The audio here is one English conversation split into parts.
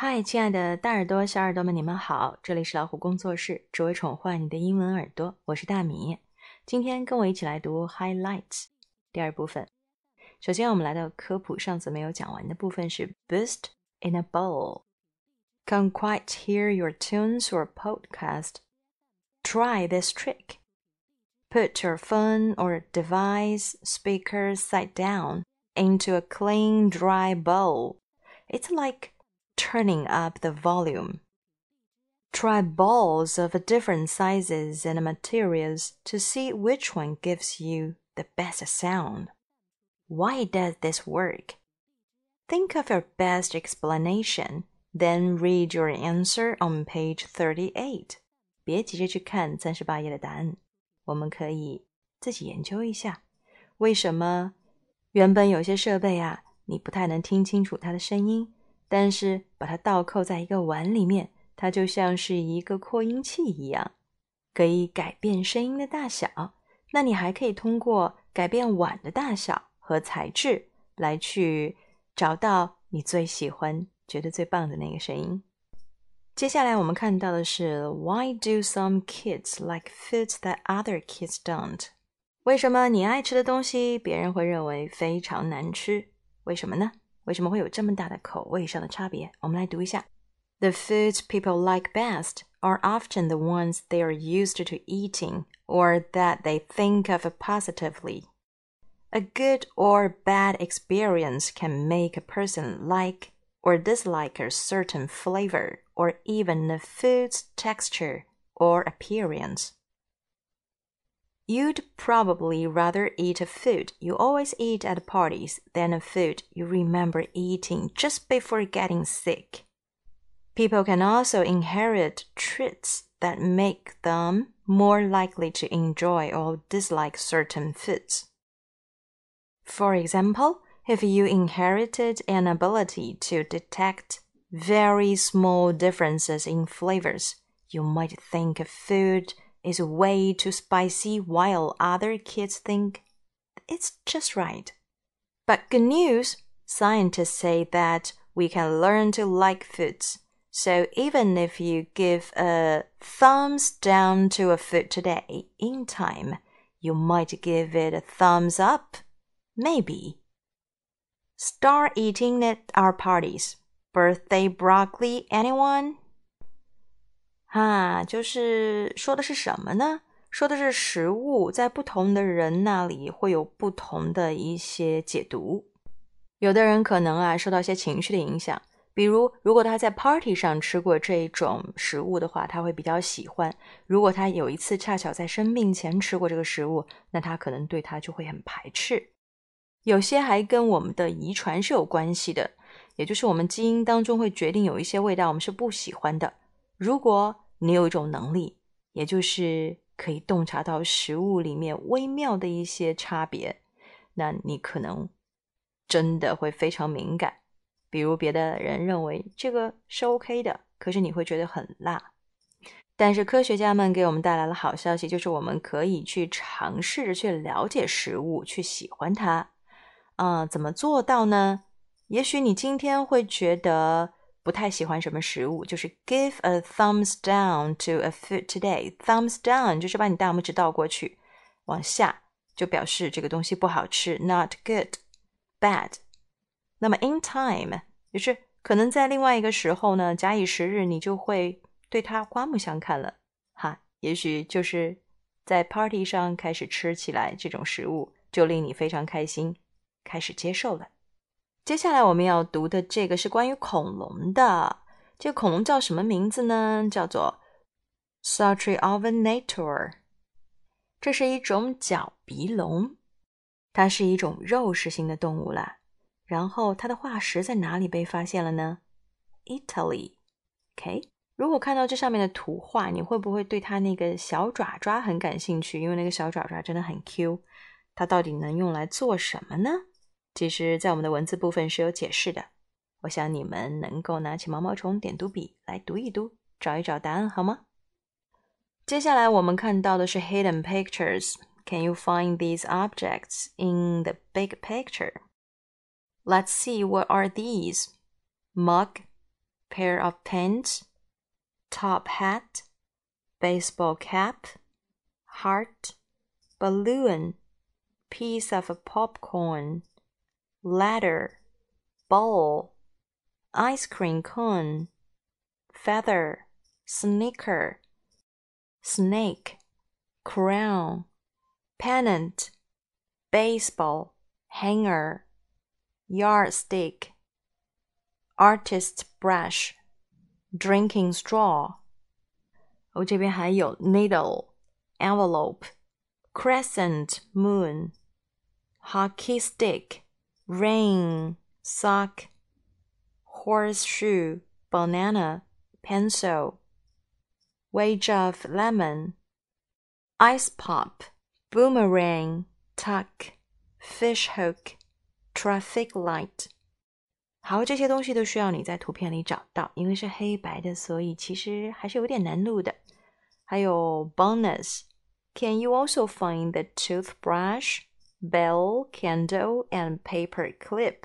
嗨，亲爱的大耳朵、小耳朵们，你们好！这里是老虎工作室，只为宠坏你的英文耳朵。我是大米，今天跟我一起来读 highlights 第二部分。首先，我们来到科普，上次没有讲完的部分是 boost in a bowl。Can't quite hear your tunes or podcast? Try this trick. Put your phone or device speaker side down into a clean, dry bowl. It's like turning up the volume. Try balls of different sizes and materials to see which one gives you the best sound. Why does this work? Think of your best explanation, then read your answer on page 38. 别急着去看三十八页的答案，我们可以自己研究一下，为什么原本有些设备啊，你不太能听清楚它的声音， 但是把它倒扣在一个碗里面，它就像是一个扩音器一样，可以改变声音的大小。那你还可以通过改变碗的大小和材质来去找到你最喜欢、觉得最棒的那个声音。接下来我们看到的是 Why do some kids like foods that other kids don't？为什么你爱吃的东西，别人会认为非常难吃？为什么呢？为什么会有这么大的口味上的差别？我们来读一下：The foods people like best are often the ones they are used to eating or that they think of positively. A good or bad experience can make a person like or dislike a certain flavor or even the food's texture or appearance. You'd probably rather eat a food you always eat at parties than a food you remember eating just before getting sick. People can also inherit traits that make them more likely to enjoy or dislike certain foods. For example, if you inherited an ability to detect very small differences in flavors, you might think a food is way too spicy while other kids think it's just right. But good news scientists say that we can learn to like foods. So even if you give a thumbs down to a food today, in time, you might give it a thumbs up. Maybe. Start eating at our parties. Birthday broccoli, anyone? 哈，就是说的是什么呢？说的是食物在不同的人那里会有不同的一些解读。有的人可能啊受到一些情绪的影响，比如如果他在 party 上吃过这种食物的话，他会比较喜欢；如果他有一次恰巧在生病前吃过这个食物，那他可能对他就会很排斥。有些还跟我们的遗传是有关系的，也就是我们基因当中会决定有一些味道我们是不喜欢的。如果你有一种能力，也就是可以洞察到食物里面微妙的一些差别，那你可能真的会非常敏感。比如别的人认为这个是 OK 的，可是你会觉得很辣。但是科学家们给我们带来了好消息，就是我们可以去尝试着去了解食物，去喜欢它。啊，怎么做到呢？也许你今天会觉得。不太喜欢什么食物，就是 give a thumbs down to a food today。thumbs down 就是把你大拇指倒过去，往下就表示这个东西不好吃，not good，bad。那么 in time 就是可能在另外一个时候呢，假以时日，你就会对它刮目相看了，哈。也许就是在 party 上开始吃起来这种食物，就令你非常开心，开始接受了。接下来我们要读的这个是关于恐龙的。这个恐龙叫什么名字呢？叫做 Saurolovenator。这是一种角鼻龙，它是一种肉食性的动物啦。然后它的化石在哪里被发现了呢？Italy。OK，如果看到这上面的图画，你会不会对它那个小爪爪很感兴趣？因为那个小爪爪真的很 Q。它到底能用来做什么呢？其实，在我们的文字部分是有解释的。我想你们能够拿起毛毛虫点读笔来读一读，找一找答案，好吗？接下来我们看到的是 hidden pictures。Can you find these objects in the big picture? Let's see what are these: mug, pair of pants, top hat, baseball cap, heart, balloon, piece of popcorn, ladder, ball, ice cream cone, feather, sneaker, snake, crown, pennant, baseball, hanger, yardstick, artist's brush, drinking straw。我这边还有 needle, envelope, crescent moon, hockey stick, rain, sock, horseshoe, banana, pencil, wedge of lemon, ice pop, boomerang, tuck, fish hook, traffic light。好，这些东西都需要你在图片里找到，因为是黑白的，所以其实还是有点难度的。还有 bonus，Can you also find the toothbrush, Bell, candle, and paper clip？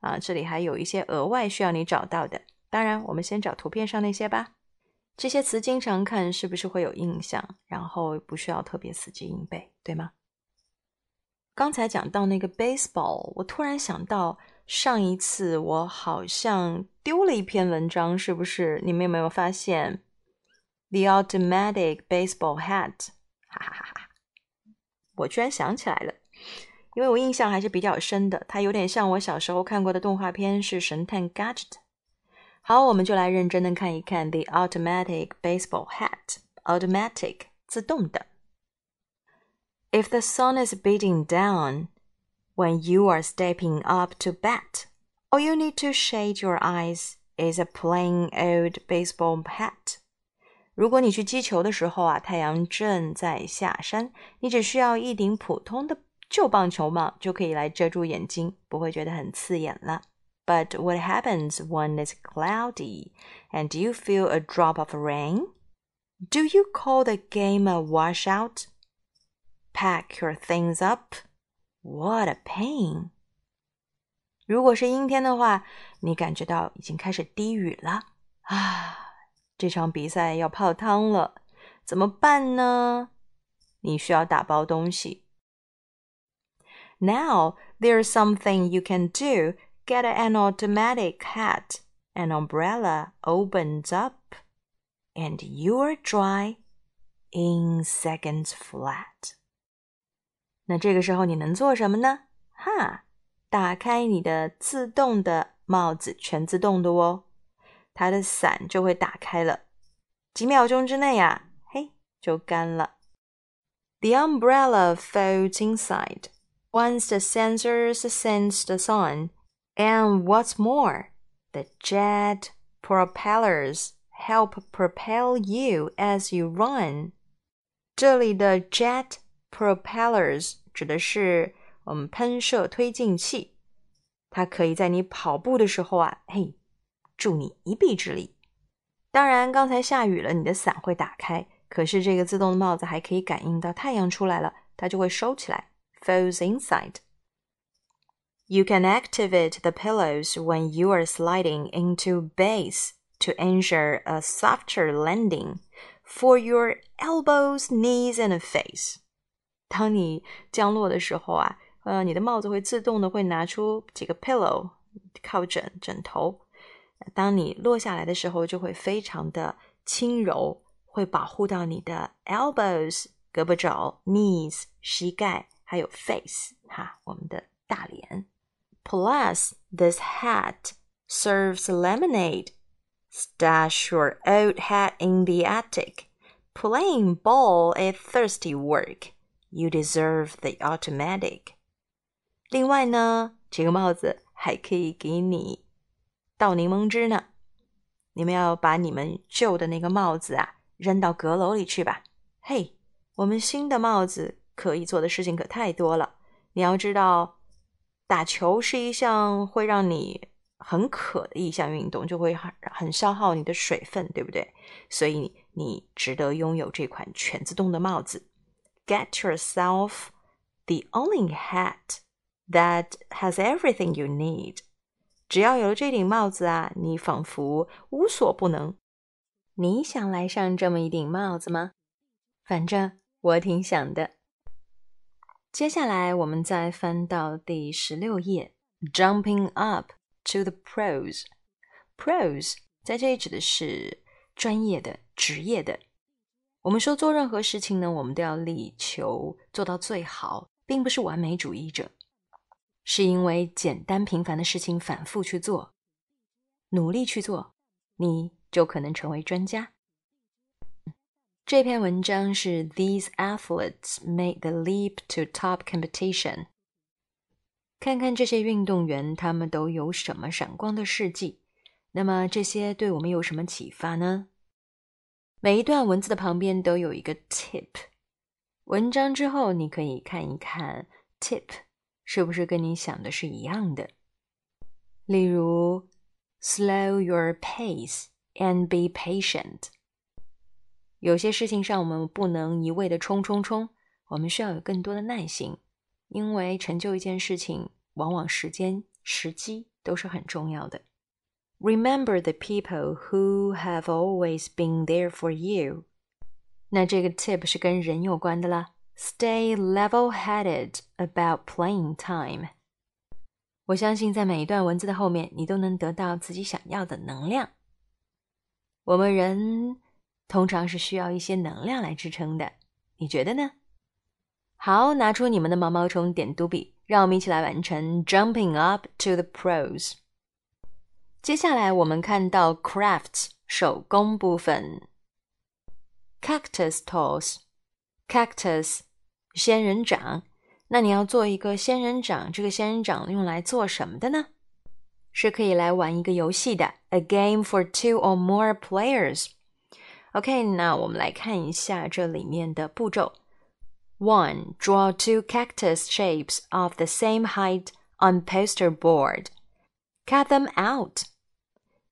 啊，这里还有一些额外需要你找到的。当然，我们先找图片上那些吧。这些词经常看，是不是会有印象？然后不需要特别死记硬背，对吗？刚才讲到那个 baseball，我突然想到上一次我好像丢了一篇文章，是不是？你们有没有发现？The automatic baseball hat，哈哈哈哈！我居然想起来了，因为我印象还是比较深的，它有点像我小时候看过的动画片，是神探 Gadget。好，我们就来认真的看一看 the automatic baseball hat。automatic 自动的。If the sun is beating down when you are stepping up to bat, all you need to shade your eyes is a plain old baseball hat. 如果你去击球的时候啊，太阳正在下山，你只需要一顶普通的旧棒球帽就可以来遮住眼睛，不会觉得很刺眼了。But what happens when it's cloudy and you feel a drop of rain? Do you call the game a washout? Pack your things up. What a pain! 如果是阴天的话，你感觉到已经开始滴雨了啊！这场比赛要泡汤了，怎么办呢？你需要打包东西。 Now there's something you can do. Get an automatic hat. An umbrella opens up, and you're dry in seconds flat. 那这个时候你能做什么呢？哈，打开你的自动的帽子，全自动的哦，它的伞就会打开了，几秒钟之内呀，嘿，就干了。The umbrella folds inside once the sensors sense the sun, and what's more, the jet propellers help propel you as you run. 这里的 jet Propellers 指的是我们喷射推进器，它可以在你跑步的时候啊，嘿，助你一臂之力。当然，刚才下雨了，你的伞会打开，可是这个自动的帽子还可以感应到太阳出来了，它就会收起来 ，folds inside。You can activate the pillows when you are sliding into base to ensure a softer landing for your elbows, knees, and face. 当你降落的时候啊，呃，你的帽子会自动的会拿出几个 pillow 靠枕枕头。当你落下来的时候，就会非常的轻柔，会保护到你的 elbows 胳膊肘、knees 膝盖， 还有 face 哈我们的大脸。Plus, this hat serves lemonade. Stash your old hat in the attic. Playing ball is thirsty work. You deserve the automatic。另外呢，这个帽子还可以给你倒柠檬汁呢。你们要把你们旧的那个帽子啊扔到阁楼里去吧。嘿，我们新的帽子 可以做的事情可太多了。你要知道，打球是一项会让你很渴的一项运动，就会很很消耗你的水分，对不对？所以你值得拥有这款全自动的帽子。get yourself the only hat that has everything you need. 只要有了这顶帽子啊，你仿佛无所不能。你想来上这么一顶帽子吗？反正我挺想的。接下来我们再翻到第十六页，Jumping up to the pros。pros 在这里指的是专业的、职业的。我们说做任何事情呢，我们都要力求做到最好，并不是完美主义者。是因为简单平凡的事情反复去做，努力去做，你就可能成为专家。这篇文章是 These athletes made the leap to top competition。看看这些运动员，他们都有什么闪光的事迹？那么这些对我们有什么启发呢？每一段文字的旁边都有一个 tip。文章之后你可以看一看 tip。是不是跟你想的是一样的？例如，slow your pace and be patient。有些事情上我们不能一味的冲冲冲，我们需要有更多的耐心，因为成就一件事情，往往时间、时机都是很重要的。Remember the people who have always been there for you。那这个 tip 是跟人有关的啦。Stay level-headed about playing time。我相信在每一段文字的后面，你都能得到自己想要的能量。我们人通常是需要一些能量来支撑的，你觉得呢？好，拿出你们的毛毛虫点读笔，让我们一起来完成 Jumping up to the pros。接下来我们看到 crafts 手工部分，cactus toss，cactus。仙人掌，那你要做一个仙人掌，这个仙人掌用来做什么的呢？是可以来玩一个游戏的，a game for two or more players。OK，那我们来看一下这里面的步骤。One, draw two cactus shapes of the same height on poster board. Cut them out.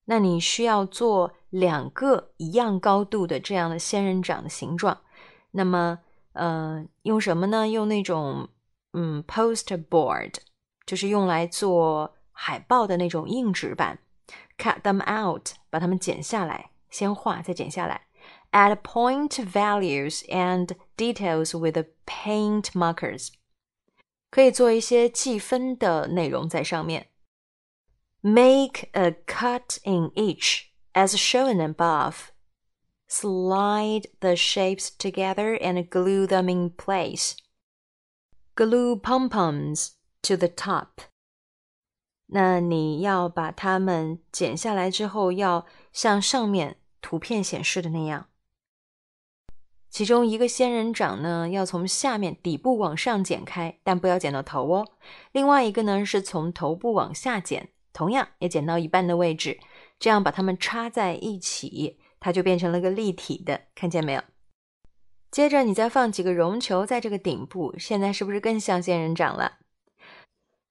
那你需要做两个一样高度的这样的仙人掌的形状，那么。呃，用什么呢？用那种嗯，poster board，就是用来做海报的那种硬纸板。Cut them out，把它们剪下来，先画再剪下来。 Add point values and details with paint markers，可以做一些计分的内容在上面。Make a cut in each as shown above. Slide the shapes together and glue them in place. Glue pom-poms to the top. 那你要把它们剪下来之后，要像上面图片显示的那样。 其中一个仙人掌呢，要从下面底部往上剪开，但不要剪到头哦。另外一个呢，是从头部往下剪，同样也剪到一半的位置，这样把它们插在一起。它就变成了个立体的，看见没有？接着你再放几个绒球在这个顶部，现在是不是更像仙人掌了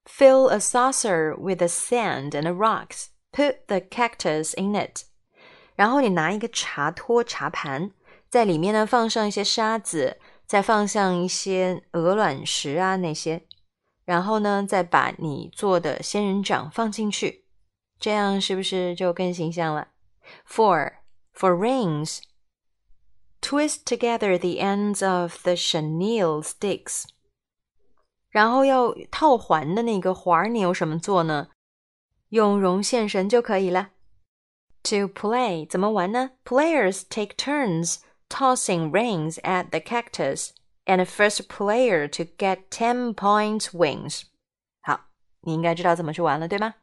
？Fill a saucer with sand and rocks. Put the cactus in it. 然后你拿一个茶托、茶盘，在里面呢放上一些沙子，再放上一些鹅卵石啊那些，然后呢再把你做的仙人掌放进去，这样是不是就更形象了？Four. For rings, twist together the ends of the chenille sticks. 然后要套环的那个环儿，你用什么做呢？用绒线绳就可以了。To play 怎么玩呢？Players take turns tossing rings at the cactus, and first player to get ten points wins. 好，你应该知道怎么去玩了，对吗？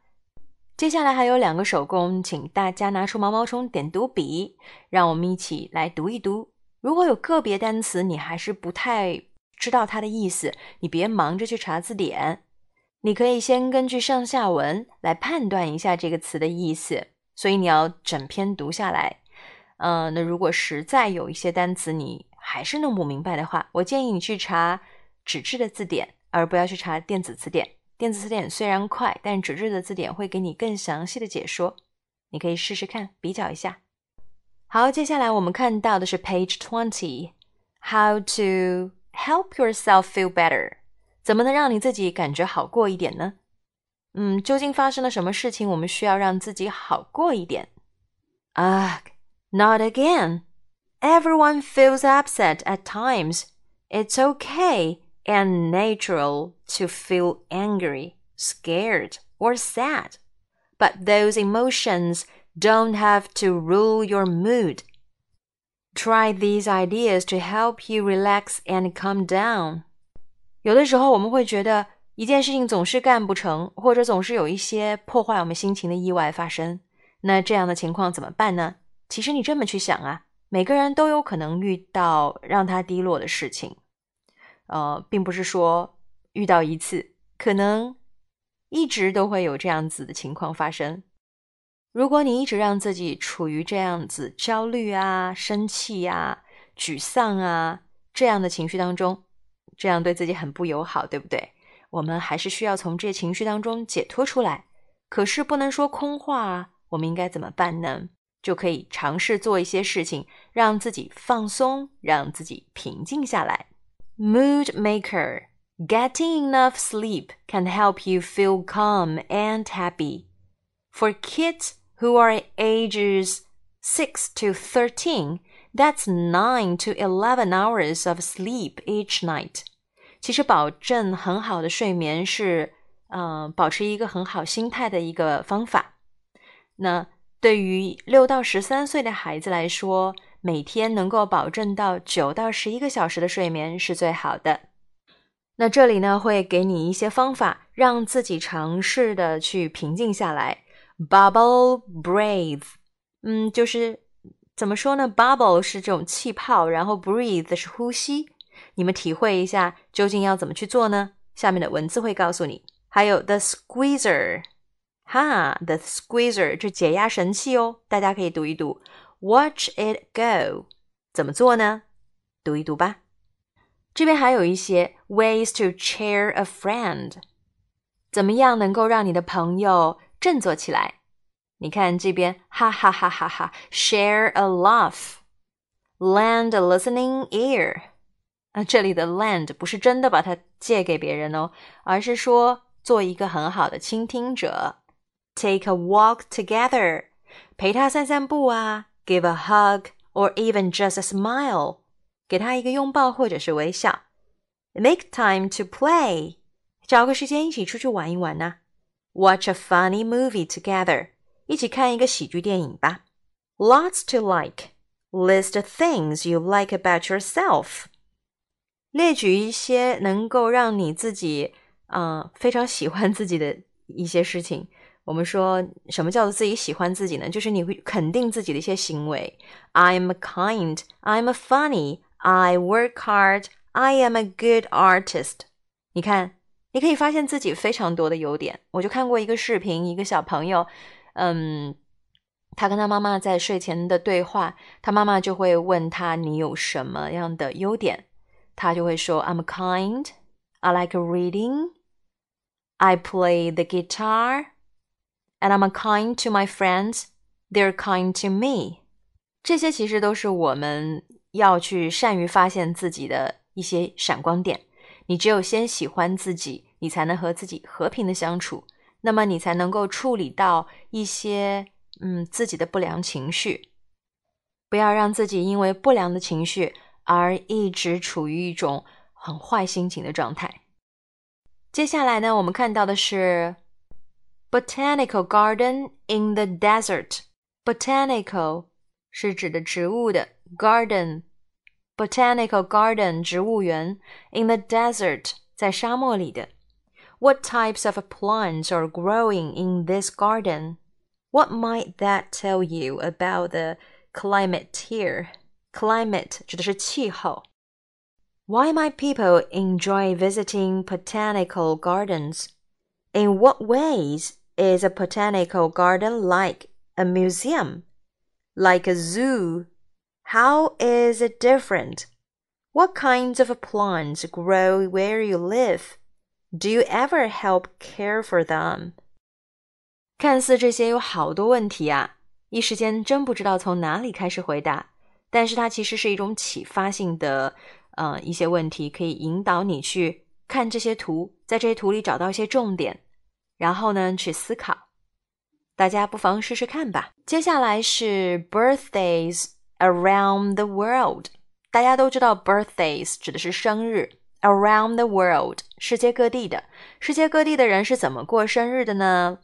接下来还有两个手工，请大家拿出毛毛虫点读笔，让我们一起来读一读。如果有个别单词你还是不太知道它的意思，你别忙着去查字典，你可以先根据上下文来判断一下这个词的意思。所以你要整篇读下来。嗯，那如果实在有一些单词你还是弄不明白的话，我建议你去查纸质的字典，而不要去查电子词典。电子词典虽然快，但纸质的字典会给你更详细的解说，你可以试试看，比较一下。好，接下来我们看到的是 Page Twenty，How to help yourself feel better？怎么能让你自己感觉好过一点呢嗯，究竟发生了什么事情，我们需要让自己好过一点？Ugh, not again. Everyone feels upset at times. It's okay and natural to feel angry, scared, or sad. But those emotions don't have to rule your mood. Try these ideas to help you relax and calm down. 有的时候我们会觉得一件事情总是干不成，或者总是有一些破坏我们心情的意外发生。那这样的情况怎么办呢？ 其实你这么去想啊，每个人都有可能遇到让他低落的事情。呃，并不是说遇到一次，可能一直都会有这样子的情况发生。如果你一直让自己处于这样子焦虑啊、生气啊、沮丧啊这样的情绪当中，这样对自己很不友好，对不对？我们还是需要从这些情绪当中解脱出来，可是不能说空话啊。我们应该怎么办呢？就可以尝试做一些事情，让自己放松，让自己平静下来。Mood maker, getting enough sleep can help you feel calm and happy. For kids who are ages 6 to 13, that's 9 to 11 hours of sleep each night. 其实保证很好的睡眠是，嗯，保持一个很好心态的一个方法。那 对于六到十三岁的孩子来说，每天能够保证到九到十一个小时的睡眠是最好的。那这里呢，会给你一些方法，让自己尝试的去平静下来。Bubble breathe，嗯，就是怎么说呢？Bubble 是这种气泡，然后 breathe 是呼吸。你们体会一下，究竟要怎么去做呢？下面的文字会告诉你。还有 the squeezer，哈，the squeezer 这解压神器哦，大家可以读一读。Watch it go，怎么做呢？读一读吧。这边还有一些 ways to cheer a friend，怎么样能够让你的朋友振作起来？你看这边，哈哈哈哈哈，share a laugh，lend a listening ear。那这里的 lend 不是真的把它借给别人哦，而是说做一个很好的倾听者。 Take a walk together，陪他散散步啊。Give a hug or even just a smile，给他一个拥抱或者是微笑。Make time to play，找个时间一起出去玩一玩呐。Watch a funny movie together，一起看一个喜剧电影吧。Lots to like，list things you like about yourself。列举一些能够让你自己啊、呃、非常喜欢自己的一些事情。 我们说什么叫做自己喜欢自己呢？就是你会肯定自己的一些行为。I'm kind, I'm funny, I work hard, I am a good artist。你看，你可以发现自己非常多的优点。我就看过一个视频，一个小朋友，嗯，他跟他妈妈在睡前的对话，他妈妈就会问他：“你有什么样的优点？”他就会说：“I'm kind. I like reading. I play the guitar, and I'm kind to my friends. They're kind to me.” 这些其实都是我们要去善于发现自己的一些闪光点。你只有先喜欢自己，你才能和自己和平的相处，那么你才能够处理到一些嗯自己的不良情绪。不要让自己因为不良的情绪。而一直处于一种很坏心情的状态。接下来呢，我们看到的是 botanical garden in the desert。botanical 是指的植物的 garden，botanical garden 植物园 in the desert 在沙漠里的。What types of plants are growing in this garden? What might that tell you about the climate here? Climate 指的是气候。Why might people enjoy visiting botanical gardens? In what ways is a botanical garden like a museum? Like a zoo? How is it different? What kinds of plants grow where you live? Do you ever help care for them? 看似这些有好多问题啊，一时间真不知道从哪里开始回答。但是它其实是一种启发性的，呃，一些问题可以引导你去看这些图，在这些图里找到一些重点。 然后呢去思考。大家不妨试试看吧。接下来是 birthdays around the world。大家都知道 birthdays 指的是生日，around the world 世界各地的。世界各地的人是怎么过生日的呢？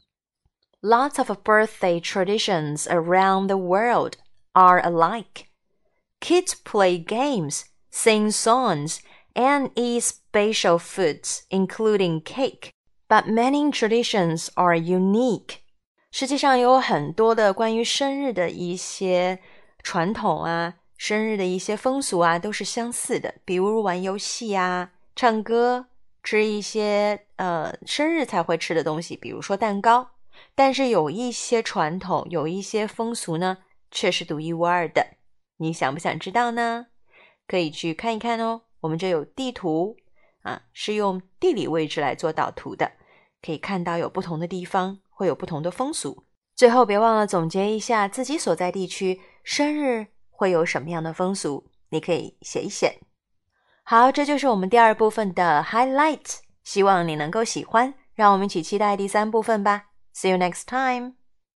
Lots of birthday traditions around the world are alike. Kids play games, sing songs, and eat special foods, including cake. But many traditions are unique. 实际上有很多的关于生日的一些传统啊，生日的一些风俗啊，都是相似的。比如玩游戏啊，唱歌，吃一些呃生日才会吃的东西，比如说蛋糕。但是有一些传统，有一些风俗呢，却是独一无二的。你想不想知道呢？可以去看一看哦。我们这有地图啊，是用地理位置来做导图的，可以看到有不同的地方。会有不同的风俗。最后，别忘了总结一下自己所在地区生日会有什么样的风俗，你可以写一写。好，这就是我们第二部分的 highlight，希望你能够喜欢。让我们一起期待第三部分吧。See you next time.